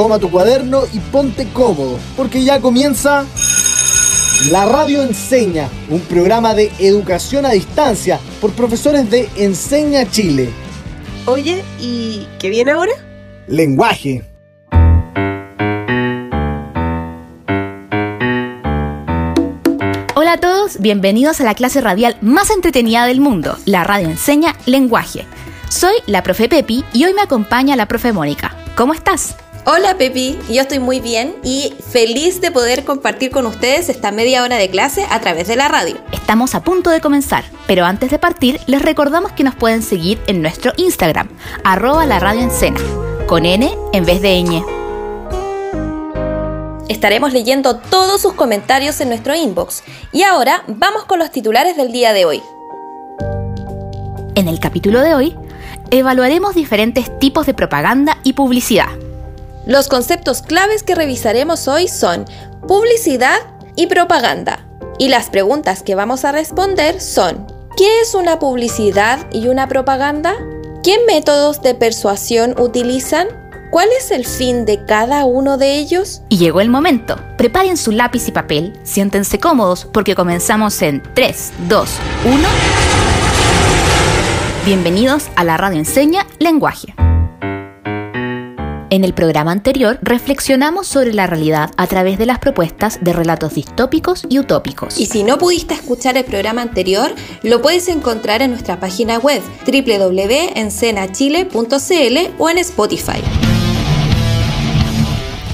toma tu cuaderno y ponte cómodo, porque ya comienza La Radio Enseña, un programa de educación a distancia por profesores de Enseña Chile. Oye, ¿y qué viene ahora? Lenguaje. Hola a todos, bienvenidos a la clase radial más entretenida del mundo, la radio enseña lenguaje. Soy la profe Pepi y hoy me acompaña la profe Mónica. ¿Cómo estás? Hola Pepi, yo estoy muy bien y feliz de poder compartir con ustedes esta media hora de clase a través de la radio. Estamos a punto de comenzar, pero antes de partir les recordamos que nos pueden seguir en nuestro Instagram, arroba la radio con N en vez de ñ. Estaremos leyendo todos sus comentarios en nuestro inbox. Y ahora vamos con los titulares del día de hoy. En el capítulo de hoy, evaluaremos diferentes tipos de propaganda y publicidad. Los conceptos claves que revisaremos hoy son publicidad y propaganda. Y las preguntas que vamos a responder son, ¿qué es una publicidad y una propaganda? ¿Qué métodos de persuasión utilizan? ¿Cuál es el fin de cada uno de ellos? Y llegó el momento. Preparen su lápiz y papel, siéntense cómodos porque comenzamos en 3, 2, 1. Bienvenidos a la radio enseña lenguaje. En el programa anterior reflexionamos sobre la realidad a través de las propuestas de relatos distópicos y utópicos. Y si no pudiste escuchar el programa anterior, lo puedes encontrar en nuestra página web www.encenachile.cl o en Spotify.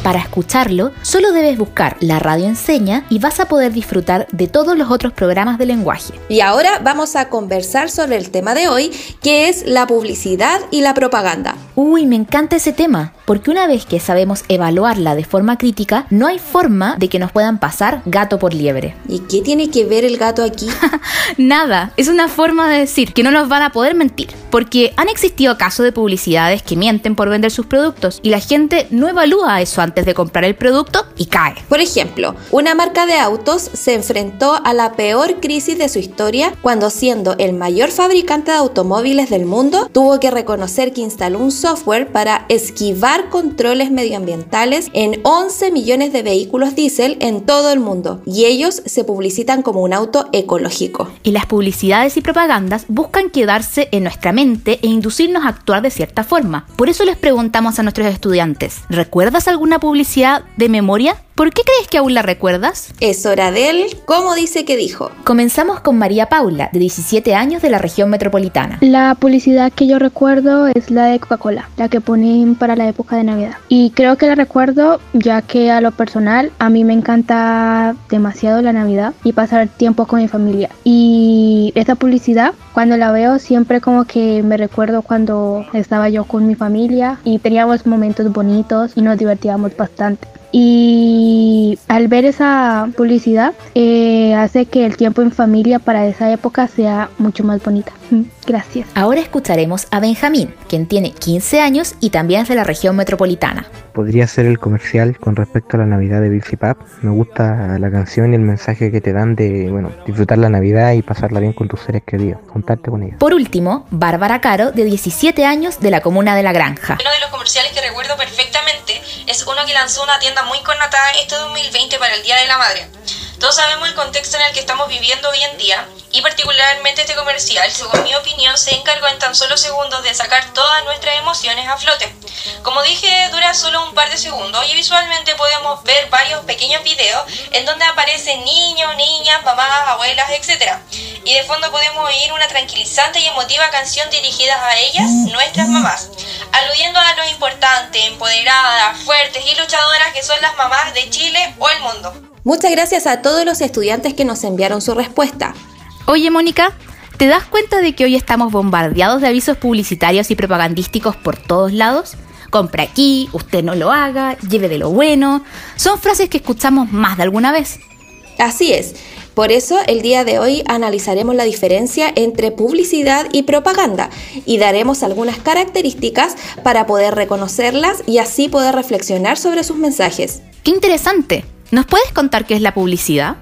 Para escucharlo, solo debes buscar la radio enseña y vas a poder disfrutar de todos los otros programas de lenguaje. Y ahora vamos a conversar sobre el tema de hoy, que es la publicidad y la propaganda. Uy, me encanta ese tema, porque una vez que sabemos evaluarla de forma crítica, no hay forma de que nos puedan pasar gato por liebre. ¿Y qué tiene que ver el gato aquí? Nada, es una forma de decir que no nos van a poder mentir, porque han existido casos de publicidades que mienten por vender sus productos y la gente no evalúa eso antes de comprar el producto y cae. Por ejemplo, una marca de autos se enfrentó a la peor crisis de su historia cuando siendo el mayor fabricante de automóviles del mundo, tuvo que reconocer que instaló un software para esquivar controles medioambientales en 11 millones de vehículos diésel en todo el mundo y ellos se publicitan como un auto ecológico. Y las publicidades y propagandas buscan quedarse en nuestra mente e inducirnos a actuar de cierta forma. Por eso les preguntamos a nuestros estudiantes, ¿recuerdas alguna publicidad de memoria? ¿Por qué crees que aún la recuerdas? Es hora de él. ¿Cómo dice que dijo? Comenzamos con María Paula, de 17 años de la región metropolitana. La publicidad que yo recuerdo es la de Coca-Cola, la que ponen para la época de Navidad. Y creo que la recuerdo ya que a lo personal a mí me encanta demasiado la Navidad y pasar tiempo con mi familia. Y esta publicidad, cuando la veo, siempre como que me recuerdo cuando estaba yo con mi familia y teníamos momentos bonitos y nos divertíamos bastante y al ver esa publicidad eh, hace que el tiempo en familia para esa época sea mucho más bonita. Gracias. Ahora escucharemos a Benjamín, quien tiene 15 años y también es de la región metropolitana. Podría ser el comercial con respecto a la Navidad de Bill Pap. Me gusta la canción y el mensaje que te dan de, bueno, disfrutar la Navidad y pasarla bien con tus seres queridos, contarte con ellos. Por último, Bárbara Caro, de 17 años, de la comuna de La Granja. Uno de los comerciales que recuerdo perfectamente es uno que lanzó una tienda muy connotada este 2020 para el Día de la Madre. Todos sabemos el contexto en el que estamos viviendo hoy en día y particularmente este comercial, según mi opinión, se encargó en tan solo segundos de sacar todas nuestras emociones a flote. Como dije, dura solo un par de segundos y visualmente podemos ver varios pequeños videos en donde aparecen niños, niñas, mamás, abuelas, etc. Y de fondo podemos oír una tranquilizante y emotiva canción dirigida a ellas, nuestras mamás, aludiendo a lo importante, empoderadas, fuertes y luchadoras que son las mamás de Chile o el mundo. Muchas gracias a todos los estudiantes que nos enviaron su respuesta. Oye, Mónica, ¿te das cuenta de que hoy estamos bombardeados de avisos publicitarios y propagandísticos por todos lados? Compra aquí, usted no lo haga, lleve de lo bueno. Son frases que escuchamos más de alguna vez. Así es. Por eso el día de hoy analizaremos la diferencia entre publicidad y propaganda y daremos algunas características para poder reconocerlas y así poder reflexionar sobre sus mensajes. ¡Qué interesante! ¿Nos puedes contar qué es la publicidad?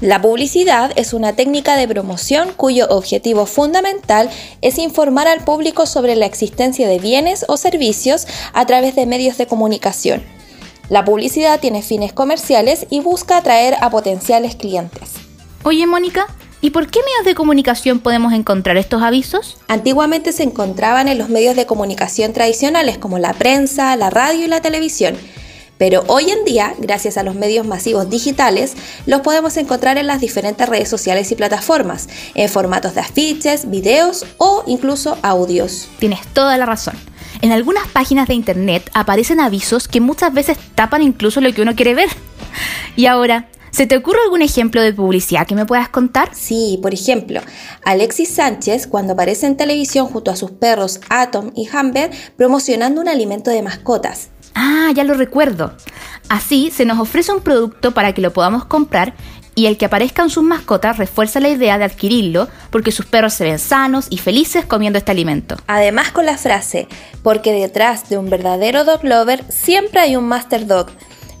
La publicidad es una técnica de promoción cuyo objetivo fundamental es informar al público sobre la existencia de bienes o servicios a través de medios de comunicación. La publicidad tiene fines comerciales y busca atraer a potenciales clientes. Oye, Mónica, ¿y por qué medios de comunicación podemos encontrar estos avisos? Antiguamente se encontraban en los medios de comunicación tradicionales como la prensa, la radio y la televisión. Pero hoy en día, gracias a los medios masivos digitales, los podemos encontrar en las diferentes redes sociales y plataformas, en formatos de afiches, videos o incluso audios. Tienes toda la razón. En algunas páginas de internet aparecen avisos que muchas veces tapan incluso lo que uno quiere ver. Y ahora, ¿Se te ocurre algún ejemplo de publicidad que me puedas contar? Sí, por ejemplo, Alexis Sánchez cuando aparece en televisión junto a sus perros Atom y Humber promocionando un alimento de mascotas. Ah, ya lo recuerdo. Así se nos ofrece un producto para que lo podamos comprar y el que aparezcan sus mascotas refuerza la idea de adquirirlo porque sus perros se ven sanos y felices comiendo este alimento. Además con la frase, porque detrás de un verdadero dog lover siempre hay un master dog.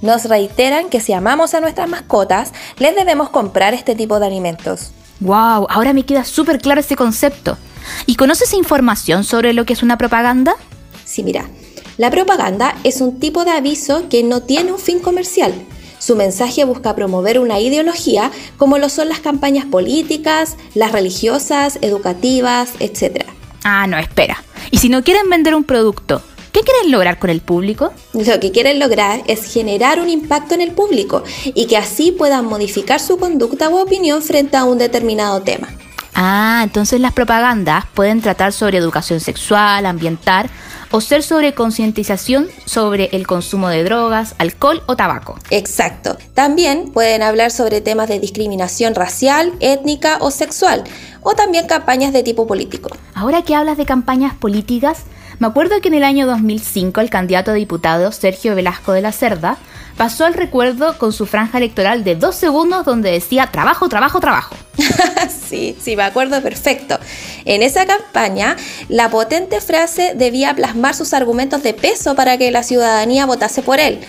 Nos reiteran que si amamos a nuestras mascotas, les debemos comprar este tipo de alimentos. ¡Wow! Ahora me queda súper claro ese concepto. ¿Y conoces información sobre lo que es una propaganda? Sí, mira, la propaganda es un tipo de aviso que no tiene un fin comercial. Su mensaje busca promover una ideología como lo son las campañas políticas, las religiosas, educativas, etc. Ah, no, espera. ¿Y si no quieren vender un producto? ¿Qué quieren lograr con el público? Lo que quieren lograr es generar un impacto en el público y que así puedan modificar su conducta u opinión frente a un determinado tema. Ah, entonces las propagandas pueden tratar sobre educación sexual, ambiental o ser sobre concientización sobre el consumo de drogas, alcohol o tabaco. Exacto. También pueden hablar sobre temas de discriminación racial, étnica o sexual, o también campañas de tipo político. Ahora que hablas de campañas políticas, me acuerdo que en el año 2005 el candidato a diputado Sergio Velasco de la Cerda pasó al recuerdo con su franja electoral de dos segundos donde decía trabajo, trabajo, trabajo. sí, sí, me acuerdo perfecto. En esa campaña, la potente frase debía plasmar sus argumentos de peso para que la ciudadanía votase por él.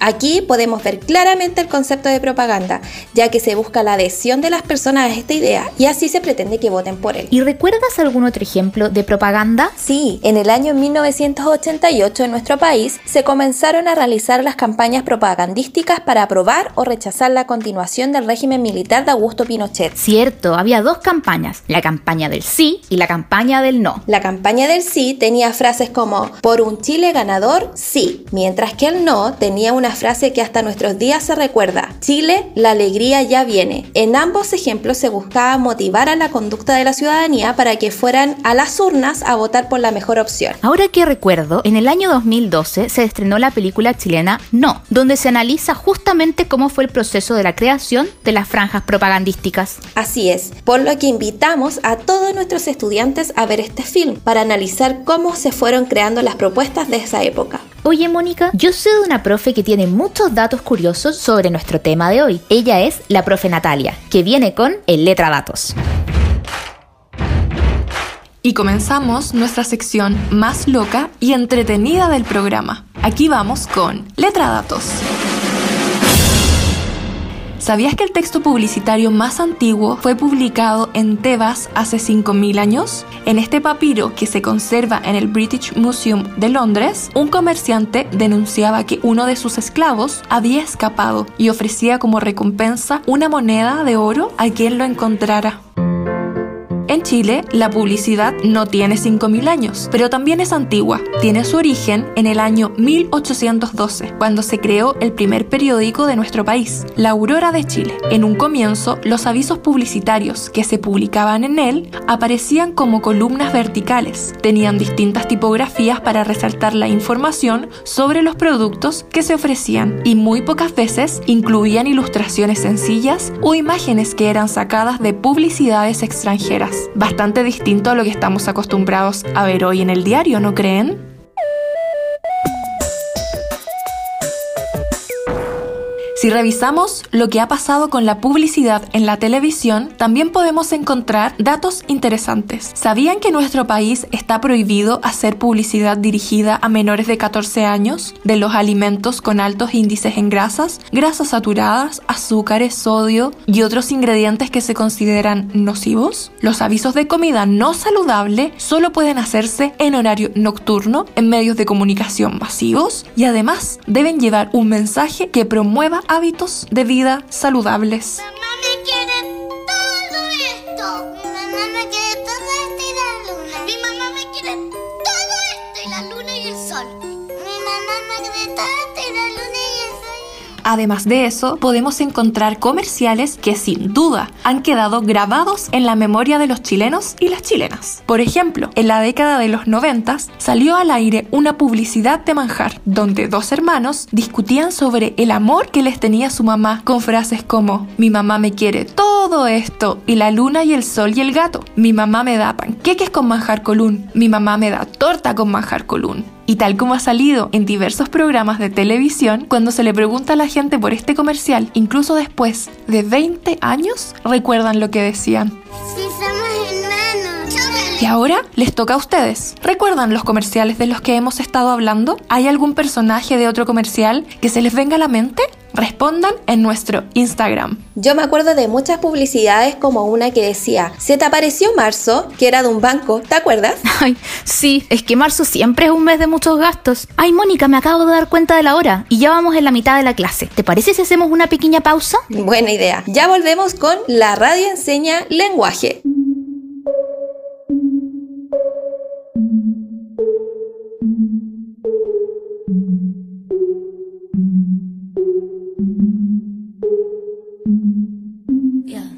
Aquí podemos ver claramente el concepto de propaganda, ya que se busca la adhesión de las personas a esta idea y así se pretende que voten por él. ¿Y recuerdas algún otro ejemplo de propaganda? Sí, en el año 1988 en nuestro país se comenzaron a realizar las campañas propagandísticas para aprobar o rechazar la continuación del régimen militar de Augusto Pinochet. Cierto, había dos campañas, la campaña del sí y la campaña del no. La campaña del sí tenía frases como por un Chile ganador, sí, mientras que el no tenía una frase que hasta nuestros días se recuerda. Chile, la alegría ya viene. En ambos ejemplos se buscaba motivar a la conducta de la ciudadanía para que fueran a las urnas a votar por la mejor opción. Ahora que recuerdo, en el año 2012 se estrenó la película chilena No, donde se analiza justamente cómo fue el proceso de la creación de las franjas propagandísticas. Así es, por lo que invitamos a todos nuestros estudiantes a ver este film para analizar cómo se fueron creando las propuestas de esa época. Oye, Mónica, yo sé de una profe que tiene muchos datos curiosos sobre nuestro tema de hoy. Ella es la profe Natalia, que viene con el Letra Datos. Y comenzamos nuestra sección más loca y entretenida del programa. Aquí vamos con Letra Datos. ¿Sabías que el texto publicitario más antiguo fue publicado en Tebas hace 5.000 años? En este papiro que se conserva en el British Museum de Londres, un comerciante denunciaba que uno de sus esclavos había escapado y ofrecía como recompensa una moneda de oro a quien lo encontrara. En Chile, la publicidad no tiene 5.000 años, pero también es antigua. Tiene su origen en el año 1812, cuando se creó el primer periódico de nuestro país, La Aurora de Chile. En un comienzo, los avisos publicitarios que se publicaban en él aparecían como columnas verticales. Tenían distintas tipografías para resaltar la información sobre los productos que se ofrecían y muy pocas veces incluían ilustraciones sencillas o imágenes que eran sacadas de publicidades extranjeras bastante distinto a lo que estamos acostumbrados a ver hoy en el diario, ¿no creen? Si revisamos lo que ha pasado con la publicidad en la televisión, también podemos encontrar datos interesantes. ¿Sabían que en nuestro país está prohibido hacer publicidad dirigida a menores de 14 años de los alimentos con altos índices en grasas, grasas saturadas, azúcares, sodio y otros ingredientes que se consideran nocivos? Los avisos de comida no saludable solo pueden hacerse en horario nocturno, en medios de comunicación masivos y además deben llevar un mensaje que promueva hábitos de vida saludables. Además de eso, podemos encontrar comerciales que sin duda han quedado grabados en la memoria de los chilenos y las chilenas. Por ejemplo, en la década de los 90 salió al aire una publicidad de manjar, donde dos hermanos discutían sobre el amor que les tenía su mamá con frases como mi mamá me quiere todo esto y la luna y el sol y el gato. Mi mamá me da panqueques con manjar colún. Mi mamá me da torta con manjar colún. Y tal como ha salido en diversos programas de televisión, cuando se le pregunta a la gente por este comercial, incluso después de 20 años, recuerdan lo que decían. Y ahora les toca a ustedes. ¿Recuerdan los comerciales de los que hemos estado hablando? ¿Hay algún personaje de otro comercial que se les venga a la mente? Respondan en nuestro Instagram. Yo me acuerdo de muchas publicidades como una que decía, se te apareció marzo, que era de un banco, ¿te acuerdas? Ay, sí, es que marzo siempre es un mes de muchos gastos. Ay, Mónica, me acabo de dar cuenta de la hora y ya vamos en la mitad de la clase. ¿Te parece si hacemos una pequeña pausa? Buena idea. Ya volvemos con La Radio Enseña Lenguaje.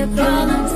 your problems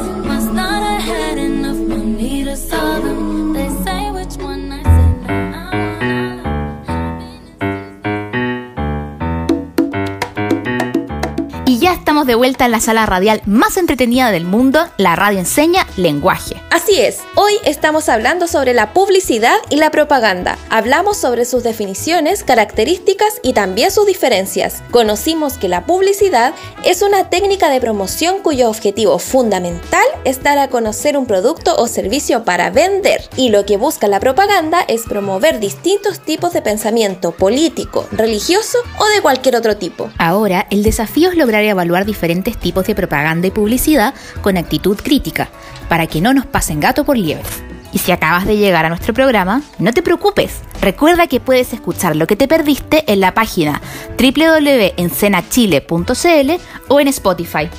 vuelta en la sala radial más entretenida del mundo, la radio enseña lenguaje. Así es, hoy estamos hablando sobre la publicidad y la propaganda. Hablamos sobre sus definiciones, características y también sus diferencias. Conocimos que la publicidad es una técnica de promoción cuyo objetivo fundamental es dar a conocer un producto o servicio para vender. Y lo que busca la propaganda es promover distintos tipos de pensamiento político, religioso o de cualquier otro tipo. Ahora, el desafío es lograr evaluar diferentes tipos de propaganda y publicidad con actitud crítica, para que no nos pasen gato por liebre. Y si acabas de llegar a nuestro programa, no te preocupes. Recuerda que puedes escuchar lo que te perdiste en la página www.encenachile.cl o en Spotify.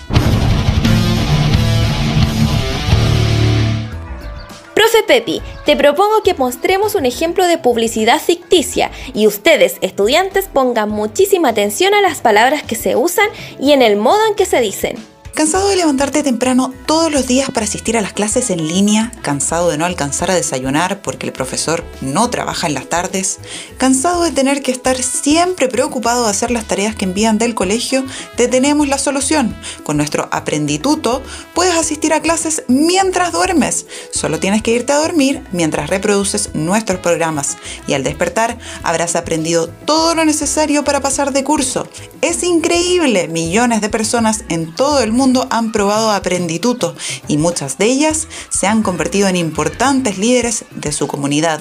Profe Pepi, te propongo que mostremos un ejemplo de publicidad ficticia y ustedes, estudiantes, pongan muchísima atención a las palabras que se usan y en el modo en que se dicen. ¿Cansado de levantarte temprano todos los días para asistir a las clases en línea? ¿Cansado de no alcanzar a desayunar porque el profesor no trabaja en las tardes? ¿Cansado de tener que estar siempre preocupado de hacer las tareas que envían del colegio? Te tenemos la solución. Con nuestro aprendituto puedes asistir a clases mientras duermes. Solo tienes que irte a dormir mientras reproduces nuestros programas y al despertar habrás aprendido todo lo necesario para pasar de curso. Es increíble, millones de personas en todo el mundo han probado Aprendituto y muchas de ellas se han convertido en importantes líderes de su comunidad.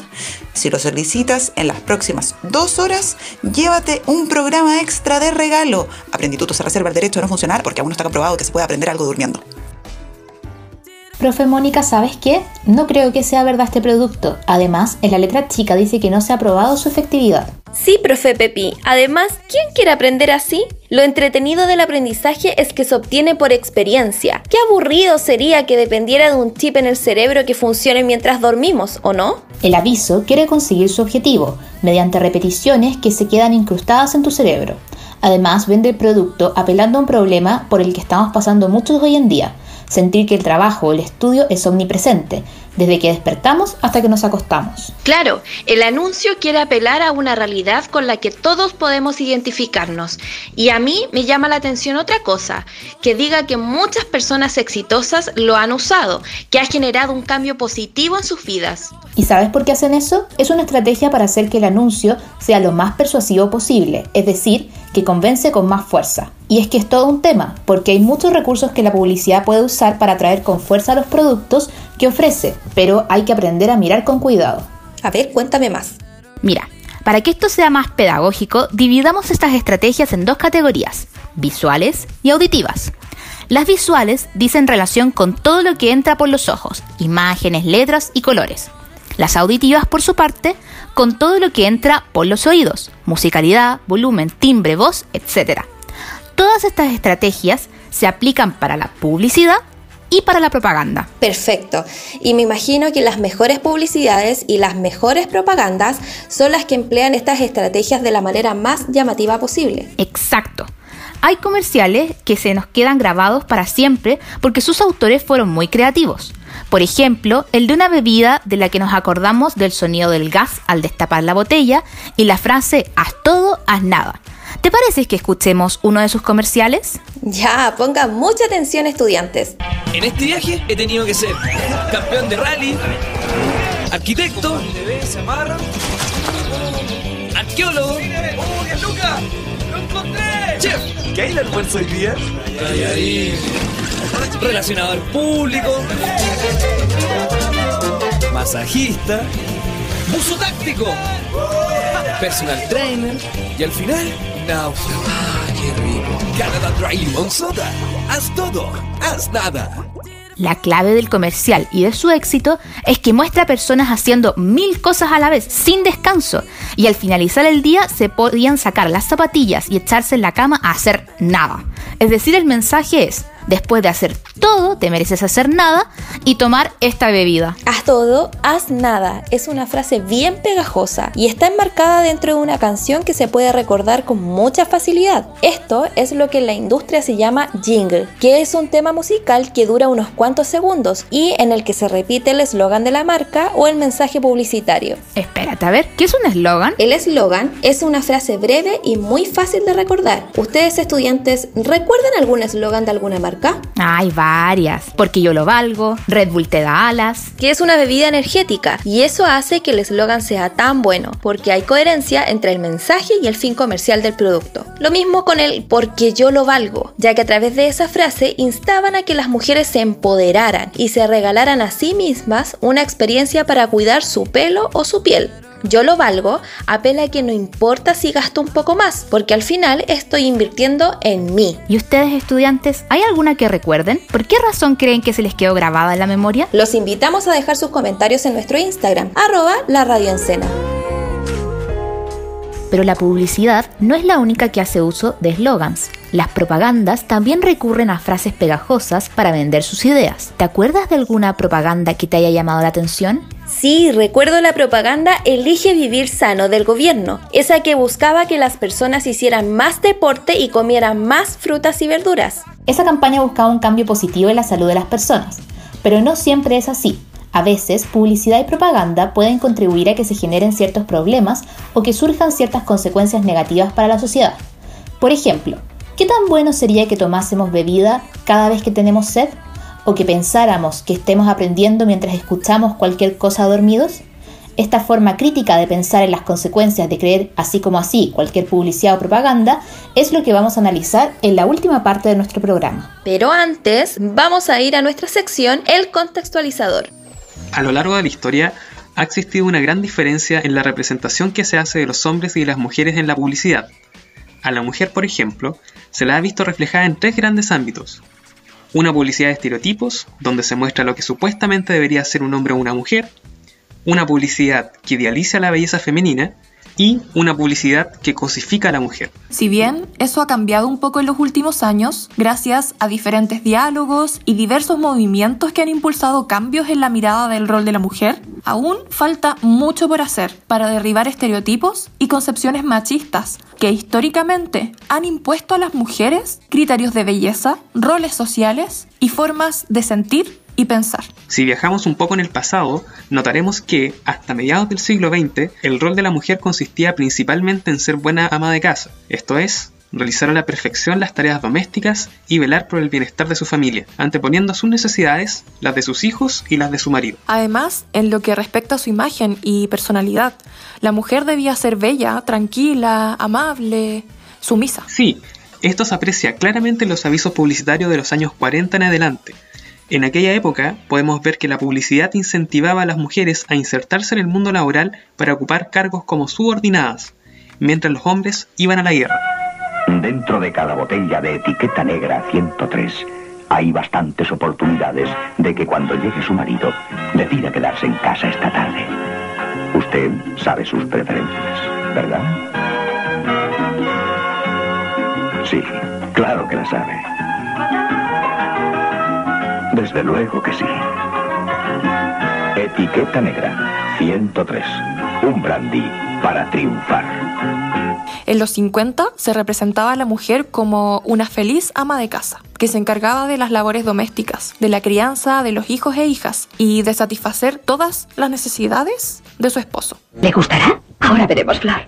Si lo solicitas en las próximas dos horas, llévate un programa extra de regalo. Aprendituto se reserva el derecho de no funcionar porque aún no está comprobado que se puede aprender algo durmiendo. Profe Mónica, ¿sabes qué? No creo que sea verdad este producto. Además, en la letra chica dice que no se ha probado su efectividad. Sí, profe Pepi. Además, ¿quién quiere aprender así? Lo entretenido del aprendizaje es que se obtiene por experiencia. Qué aburrido sería que dependiera de un chip en el cerebro que funcione mientras dormimos, ¿o no? El aviso quiere conseguir su objetivo, mediante repeticiones que se quedan incrustadas en tu cerebro. Además, vende el producto apelando a un problema por el que estamos pasando muchos hoy en día, sentir que el trabajo o el estudio es omnipresente, desde que despertamos hasta que nos acostamos. Claro, el anuncio quiere apelar a una realidad con la que todos podemos identificarnos. Y a mí me llama la atención otra cosa, que diga que muchas personas exitosas lo han usado, que ha generado un cambio positivo en sus vidas. ¿Y sabes por qué hacen eso? Es una estrategia para hacer que el anuncio sea lo más persuasivo posible, es decir, que convence con más fuerza. Y es que es todo un tema, porque hay muchos recursos que la publicidad puede usar para atraer con fuerza los productos que ofrece, pero hay que aprender a mirar con cuidado. A ver, cuéntame más. Mira, para que esto sea más pedagógico, dividamos estas estrategias en dos categorías, visuales y auditivas. Las visuales dicen relación con todo lo que entra por los ojos, imágenes, letras y colores. Las auditivas, por su parte, con todo lo que entra por los oídos, musicalidad, volumen, timbre, voz, etc. Todas estas estrategias se aplican para la publicidad y para la propaganda. Perfecto. Y me imagino que las mejores publicidades y las mejores propagandas son las que emplean estas estrategias de la manera más llamativa posible. Exacto. Hay comerciales que se nos quedan grabados para siempre porque sus autores fueron muy creativos. Por ejemplo, el de una bebida de la que nos acordamos del sonido del gas al destapar la botella y la frase haz todo, haz nada. ¿Te parece que escuchemos uno de sus comerciales? Ya, pongan mucha atención estudiantes. En este viaje he tenido que ser campeón de rally, arquitecto, arqueólogo, chef, ¿Qué hay el almuerzo hoy día? relacionador público, masajista, buzo táctico, personal trainer y al final, Ah. Canada Dry. Haz todo, haz nada. La clave del comercial y de su éxito es que muestra personas haciendo mil cosas a la vez, sin descanso, y al finalizar el día se podían sacar las zapatillas y echarse en la cama a hacer nada. Es decir, el mensaje es, después de hacer todo, te mereces hacer nada y tomar esta bebida. Haz todo, haz nada. Es una frase bien pegajosa y está enmarcada dentro de una canción que se puede recordar con mucha facilidad. Esto es lo que en la industria se llama jingle, que es un tema musical que dura unos cuantos segundos y en el que se repite el eslogan de la marca o el mensaje publicitario. Espérate, a ver, ¿qué es un eslogan? El eslogan es una frase breve y muy fácil de recordar. ¿Ustedes estudiantes recuerdan algún eslogan de alguna marca? Hay varias, porque yo lo valgo, Red Bull te da alas. Que es una bebida energética y eso hace que el eslogan sea tan bueno, porque hay coherencia entre el mensaje y el fin comercial del producto. Lo mismo con el porque yo lo valgo, ya que a través de esa frase instaban a que las mujeres se empoderaran y se regalaran a sí mismas una experiencia para cuidar su pelo o su piel. Yo lo valgo apela a que no importa si gasto un poco más, porque al final estoy invirtiendo en mí. ¿Y ustedes estudiantes, hay alguna que recuerden? ¿Por qué razón creen que se les quedó grabada en la memoria? Los invitamos a dejar sus comentarios en nuestro Instagram, arroba la radio Pero la publicidad no es la única que hace uso de eslogans. Las propagandas también recurren a frases pegajosas para vender sus ideas. ¿Te acuerdas de alguna propaganda que te haya llamado la atención? Sí, recuerdo la propaganda Elige vivir sano del gobierno, esa que buscaba que las personas hicieran más deporte y comieran más frutas y verduras. Esa campaña buscaba un cambio positivo en la salud de las personas, pero no siempre es así. A veces, publicidad y propaganda pueden contribuir a que se generen ciertos problemas o que surjan ciertas consecuencias negativas para la sociedad. Por ejemplo, ¿qué tan bueno sería que tomásemos bebida cada vez que tenemos sed? ¿O que pensáramos que estemos aprendiendo mientras escuchamos cualquier cosa dormidos? Esta forma crítica de pensar en las consecuencias de creer así como así cualquier publicidad o propaganda es lo que vamos a analizar en la última parte de nuestro programa. Pero antes, vamos a ir a nuestra sección El contextualizador. A lo largo de la historia ha existido una gran diferencia en la representación que se hace de los hombres y de las mujeres en la publicidad. A la mujer, por ejemplo, se la ha visto reflejada en tres grandes ámbitos. Una publicidad de estereotipos, donde se muestra lo que supuestamente debería ser un hombre o una mujer, una publicidad que idealiza la belleza femenina y una publicidad que cosifica a la mujer. Si bien eso ha cambiado un poco en los últimos años, gracias a diferentes diálogos y diversos movimientos que han impulsado cambios en la mirada del rol de la mujer, aún falta mucho por hacer para derribar estereotipos y concepciones machistas que históricamente han impuesto a las mujeres criterios de belleza, roles sociales y formas de sentir y pensar. Si viajamos un poco en el pasado, notaremos que, hasta mediados del siglo XX, el rol de la mujer consistía principalmente en ser buena ama de casa, esto es, realizar a la perfección las tareas domésticas y velar por el bienestar de su familia, anteponiendo sus necesidades, las de sus hijos y las de su marido. Además, en lo que respecta a su imagen y personalidad, la mujer debía ser bella, tranquila, amable, sumisa. Sí, esto se aprecia claramente en los avisos publicitarios de los años 40 en adelante, en aquella época podemos ver que la publicidad incentivaba a las mujeres a insertarse en el mundo laboral para ocupar cargos como subordinadas, mientras los hombres iban a la guerra. Dentro de cada botella de etiqueta negra 103 hay bastantes oportunidades de que cuando llegue su marido decida quedarse en casa esta tarde. Usted sabe sus preferencias, ¿verdad? Sí, claro que la sabe. Desde luego que sí. Etiqueta negra 103. Un brandy para triunfar. En los 50 se representaba a la mujer como una feliz ama de casa, que se encargaba de las labores domésticas, de la crianza de los hijos e hijas y de satisfacer todas las necesidades de su esposo. ¿Le gustará? Ahora veremos, Flor.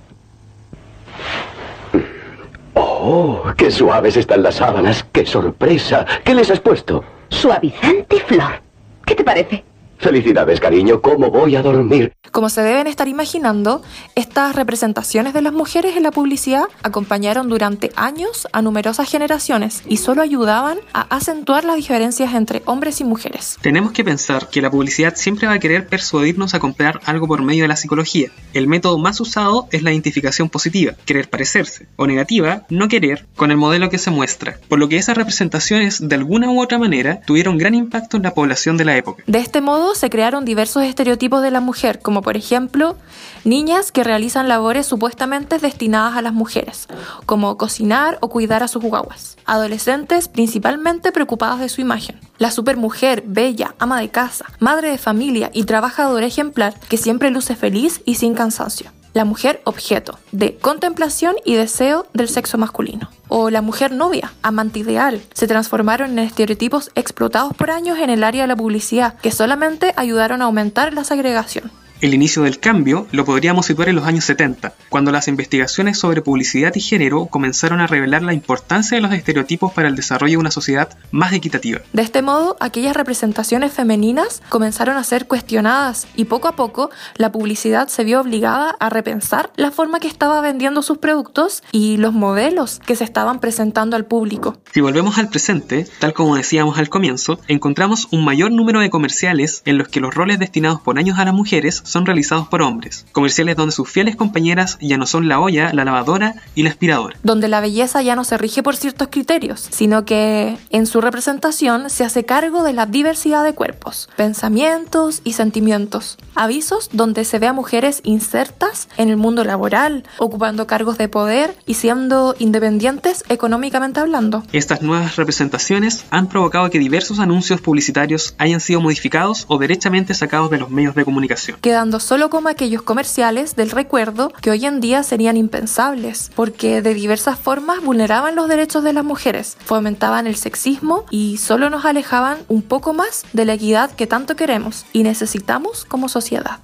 Oh, qué suaves están las sábanas, qué sorpresa. ¿Qué les has puesto? Suavizante flor. ¿Qué te parece? Felicidades, cariño. ¿Cómo voy a dormir? Como se deben estar imaginando, estas representaciones de las mujeres en la publicidad acompañaron durante años a numerosas generaciones y solo ayudaban a acentuar las diferencias entre hombres y mujeres. Tenemos que pensar que la publicidad siempre va a querer persuadirnos a comprar algo por medio de la psicología. El método más usado es la identificación positiva, querer parecerse, o negativa, no querer, con el modelo que se muestra, por lo que esas representaciones de alguna u otra manera tuvieron gran impacto en la población de la época. De este modo se crearon diversos estereotipos de la mujer, como por ejemplo, niñas que realizan labores supuestamente destinadas a las mujeres, como cocinar o cuidar a sus guaguas. Adolescentes principalmente preocupadas de su imagen. La supermujer, bella, ama de casa, madre de familia y trabajadora ejemplar que siempre luce feliz y sin cansancio la mujer objeto de contemplación y deseo del sexo masculino. O la mujer novia, amante ideal, se transformaron en estereotipos explotados por años en el área de la publicidad que solamente ayudaron a aumentar la segregación. El inicio del cambio lo podríamos situar en los años 70, cuando las investigaciones sobre publicidad y género comenzaron a revelar la importancia de los estereotipos para el desarrollo de una sociedad más equitativa. De este modo, aquellas representaciones femeninas comenzaron a ser cuestionadas y poco a poco la publicidad se vio obligada a repensar la forma que estaba vendiendo sus productos y los modelos que se estaban presentando al público. Si volvemos al presente, tal como decíamos al comienzo, encontramos un mayor número de comerciales en los que los roles destinados por años a las mujeres son realizados por hombres, comerciales donde sus fieles compañeras ya no son la olla, la lavadora y la aspiradora. Donde la belleza ya no se rige por ciertos criterios, sino que en su representación se hace cargo de la diversidad de cuerpos, pensamientos y sentimientos. Avisos donde se ve a mujeres insertas en el mundo laboral, ocupando cargos de poder y siendo independientes económicamente hablando. Estas nuevas representaciones han provocado que diversos anuncios publicitarios hayan sido modificados o derechamente sacados de los medios de comunicación quedando solo como aquellos comerciales del recuerdo que hoy en día serían impensables, porque de diversas formas vulneraban los derechos de las mujeres, fomentaban el sexismo y solo nos alejaban un poco más de la equidad que tanto queremos y necesitamos como sociedad.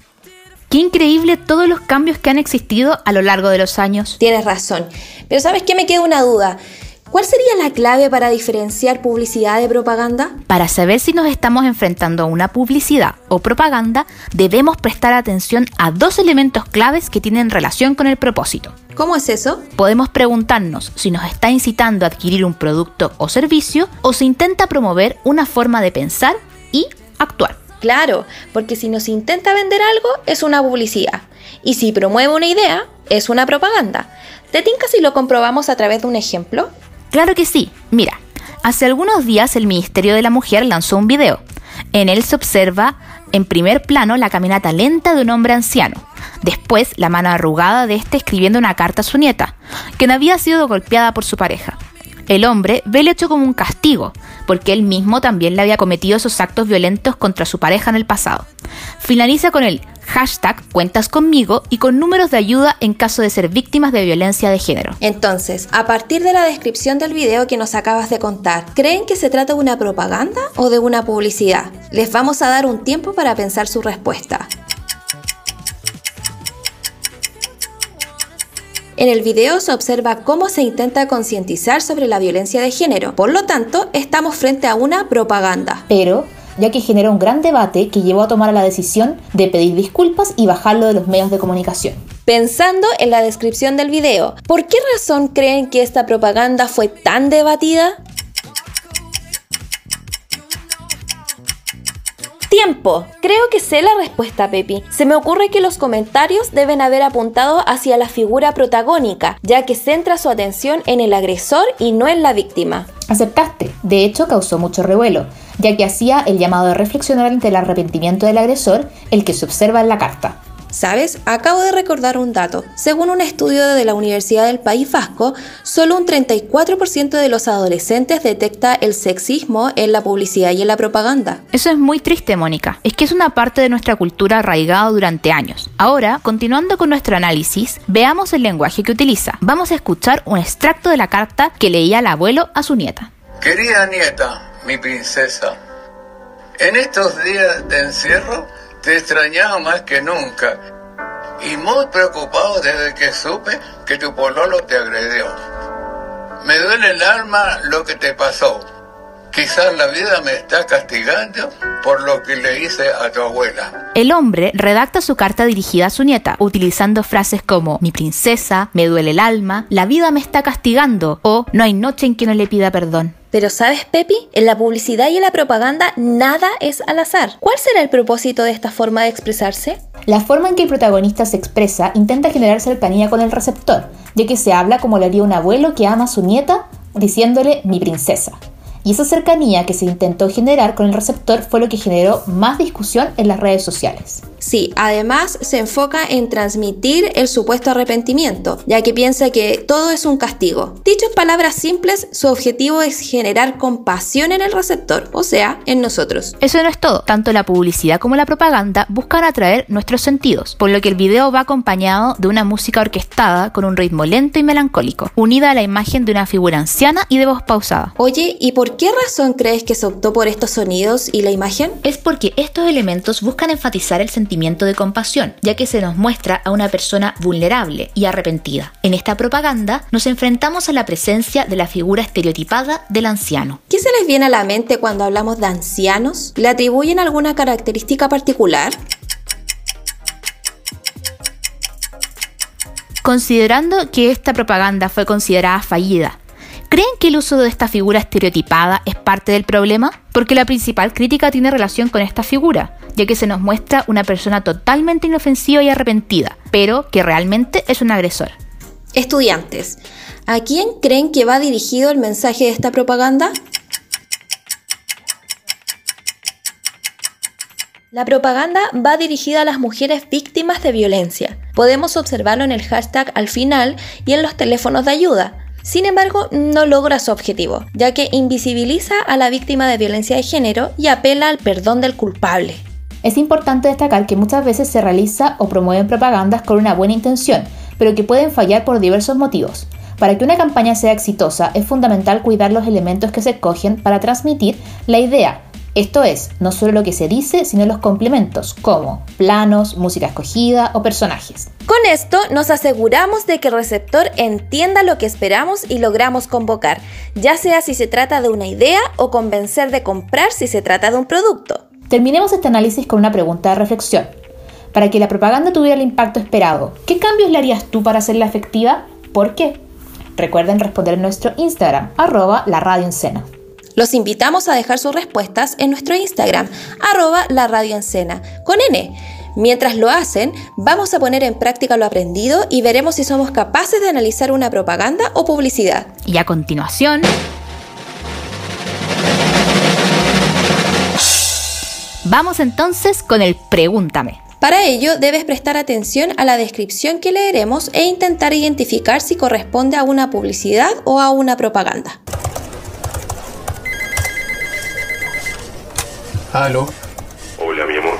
Qué increíble todos los cambios que han existido a lo largo de los años. Tienes razón, pero ¿sabes qué? Me queda una duda. ¿Cuál sería la clave para diferenciar publicidad de propaganda? Para saber si nos estamos enfrentando a una publicidad o propaganda, debemos prestar atención a dos elementos claves que tienen relación con el propósito. ¿Cómo es eso? Podemos preguntarnos si nos está incitando a adquirir un producto o servicio o se intenta promover una forma de pensar y actuar. Claro, porque si nos intenta vender algo es una publicidad y si promueve una idea es una propaganda. ¿Te tinca si lo comprobamos a través de un ejemplo? Claro que sí. Mira, hace algunos días el Ministerio de la Mujer lanzó un video. En él se observa en primer plano la caminata lenta de un hombre anciano. Después, la mano arrugada de este escribiendo una carta a su nieta, quien había sido golpeada por su pareja. El hombre ve el hecho como un castigo, porque él mismo también le había cometido esos actos violentos contra su pareja en el pasado. Finaliza con el hashtag cuentas conmigo y con números de ayuda en caso de ser víctimas de violencia de género. Entonces, a partir de la descripción del video que nos acabas de contar, ¿creen que se trata de una propaganda o de una publicidad? Les vamos a dar un tiempo para pensar su respuesta. En el video se observa cómo se intenta concientizar sobre la violencia de género. Por lo tanto, estamos frente a una propaganda. Pero, ya que generó un gran debate que llevó a tomar la decisión de pedir disculpas y bajarlo de los medios de comunicación. Pensando en la descripción del video, ¿por qué razón creen que esta propaganda fue tan debatida? Tiempo. Creo que sé la respuesta, Pepi. Se me ocurre que los comentarios deben haber apuntado hacia la figura protagónica, ya que centra su atención en el agresor y no en la víctima. Aceptaste. De hecho, causó mucho revuelo, ya que hacía el llamado de reflexionar ante el arrepentimiento del agresor, el que se observa en la carta. ¿Sabes? Acabo de recordar un dato. Según un estudio de la Universidad del País Vasco, solo un 34% de los adolescentes detecta el sexismo en la publicidad y en la propaganda. Eso es muy triste, Mónica. Es que es una parte de nuestra cultura arraigada durante años. Ahora, continuando con nuestro análisis, veamos el lenguaje que utiliza. Vamos a escuchar un extracto de la carta que leía el abuelo a su nieta. Querida nieta, mi princesa, en estos días de encierro te extrañaba más que nunca y muy preocupado desde que supe que tu pololo te agredió. Me duele el alma lo que te pasó. Quizás la vida me está castigando por lo que le hice a tu abuela. El hombre redacta su carta dirigida a su nieta, utilizando frases como mi princesa, me duele el alma, la vida me está castigando o no hay noche en que no le pida perdón. Pero ¿sabes, Pepi? En la publicidad y en la propaganda nada es al azar. ¿Cuál será el propósito de esta forma de expresarse? La forma en que el protagonista se expresa intenta generar cercanía con el receptor, ya que se habla como le haría un abuelo que ama a su nieta diciéndole mi princesa. Y esa cercanía que se intentó generar con el receptor fue lo que generó más discusión en las redes sociales. Sí, además se enfoca en transmitir el supuesto arrepentimiento, ya que piensa que todo es un castigo. Dicho en palabras simples, su objetivo es generar compasión en el receptor, o sea, en nosotros. Eso no es todo. Tanto la publicidad como la propaganda buscan atraer nuestros sentidos, por lo que el video va acompañado de una música orquestada con un ritmo lento y melancólico, unida a la imagen de una figura anciana y de voz pausada. Oye, ¿y por qué razón crees que se optó por estos sonidos y la imagen? Es porque estos elementos buscan enfatizar el sentimiento de compasión, ya que se nos muestra a una persona vulnerable y arrepentida. En esta propaganda nos enfrentamos a la presencia de la figura estereotipada del anciano. ¿Qué se les viene a la mente cuando hablamos de ancianos? ¿Le atribuyen alguna característica particular? Considerando que esta propaganda fue considerada fallida, ¿Creen que el uso de esta figura estereotipada es parte del problema? Porque la principal crítica tiene relación con esta figura, ya que se nos muestra una persona totalmente inofensiva y arrepentida, pero que realmente es un agresor. Estudiantes, ¿a quién creen que va dirigido el mensaje de esta propaganda? La propaganda va dirigida a las mujeres víctimas de violencia. Podemos observarlo en el hashtag al final y en los teléfonos de ayuda. Sin embargo, no logra su objetivo, ya que invisibiliza a la víctima de violencia de género y apela al perdón del culpable. Es importante destacar que muchas veces se realiza o promueven propagandas con una buena intención, pero que pueden fallar por diversos motivos. Para que una campaña sea exitosa es fundamental cuidar los elementos que se escogen para transmitir la idea, esto es, no solo lo que se dice, sino los complementos, como planos, música escogida o personajes. Con esto nos aseguramos de que el receptor entienda lo que esperamos y logramos convocar, ya sea si se trata de una idea o convencer de comprar si se trata de un producto. Terminemos este análisis con una pregunta de reflexión. Para que la propaganda tuviera el impacto esperado, ¿qué cambios le harías tú para hacerla efectiva? ¿Por qué? Recuerden responder en nuestro Instagram, arroba la radio en Sena. Los invitamos a dejar sus respuestas en nuestro Instagram, arroba la radio en Sena, con N. Mientras lo hacen, vamos a poner en práctica lo aprendido y veremos si somos capaces de analizar una propaganda o publicidad. Y a continuación... Vamos entonces con el pregúntame. Para ello, debes prestar atención a la descripción que leeremos e intentar identificar si corresponde a una publicidad o a una propaganda. Aló. Hola, mi amor.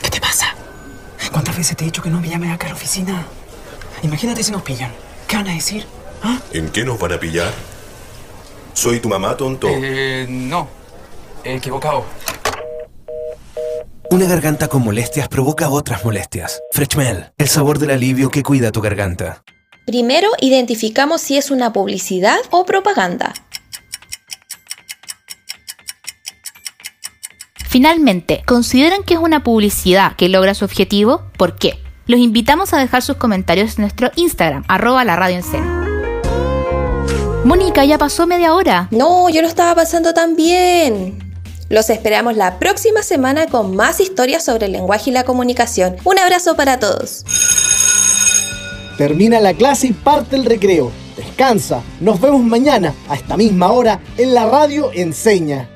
¿Qué te pasa? ¿Cuántas veces te he dicho que no me llames acá a la oficina? Imagínate si nos pillan. ¿Qué van a decir? ¿En qué nos van a pillar? ¿Soy tu mamá, tonto? Eh, no. He equivocado. Una garganta con molestias provoca otras molestias. Freshmel, el sabor del alivio que cuida tu garganta. Primero, identificamos si es una publicidad o propaganda. Finalmente, ¿consideran que es una publicidad que logra su objetivo? ¿Por qué? Los invitamos a dejar sus comentarios en nuestro Instagram, arroba la radio en. Mónica, ya pasó media hora. No, yo lo estaba pasando tan bien. Los esperamos la próxima semana con más historias sobre el lenguaje y la comunicación. Un abrazo para todos. Termina la clase y parte el recreo. Descansa. Nos vemos mañana a esta misma hora en la radio Enseña.